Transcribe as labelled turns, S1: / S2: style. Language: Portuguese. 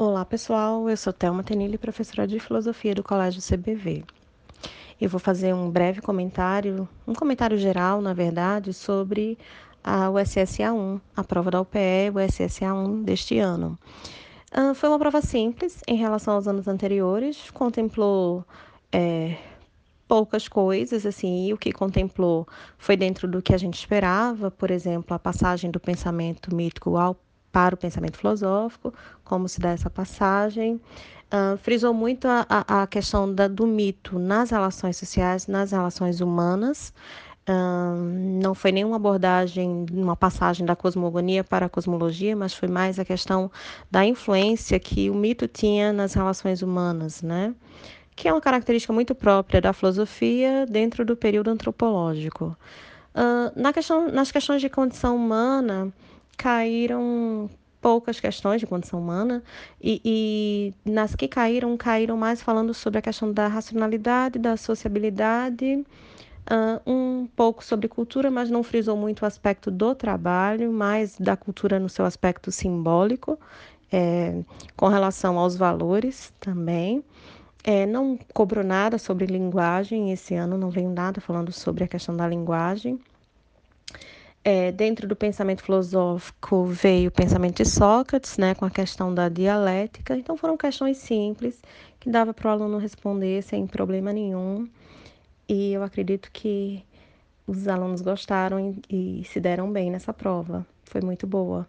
S1: Olá, pessoal. Eu sou Thelma Tenille, professora de Filosofia do Colégio CBV. Eu vou fazer um breve comentário, um comentário geral, na verdade, sobre a USSA 1, a prova da UPE USSA 1 deste ano. Uh, foi uma prova simples em relação aos anos anteriores, contemplou é, poucas coisas, assim, e o que contemplou foi dentro do que a gente esperava, por exemplo, a passagem do pensamento mítico ao para o pensamento filosófico, como se dá essa passagem. Uh, frisou muito a, a, questão da, do mito nas relações sociais, nas relações humanas. Uh, não foi nenhuma abordagem, uma passagem da cosmogonia para a cosmologia, mas foi mais a questão da influência que o mito tinha nas relações humanas, né? que é uma característica muito própria da filosofia dentro do período antropológico. Uh, na questão, nas questões de condição humana, caíram poucas questões de condição humana e, e, nas que caíram, caíram mais falando sobre a questão da racionalidade, da sociabilidade, uh, um pouco sobre cultura, mas não frisou muito o aspecto do trabalho, mais da cultura no seu aspecto simbólico, é, com relação aos valores também. É, não cobrou nada sobre linguagem esse ano, não veio nada falando sobre a questão da linguagem. É, dentro do pensamento filosófico veio o pensamento de Sócrates, né, com a questão da dialética. Então foram questões simples que dava para o aluno responder sem problema nenhum. E eu acredito que os alunos gostaram e, e se deram bem nessa prova. Foi muito boa.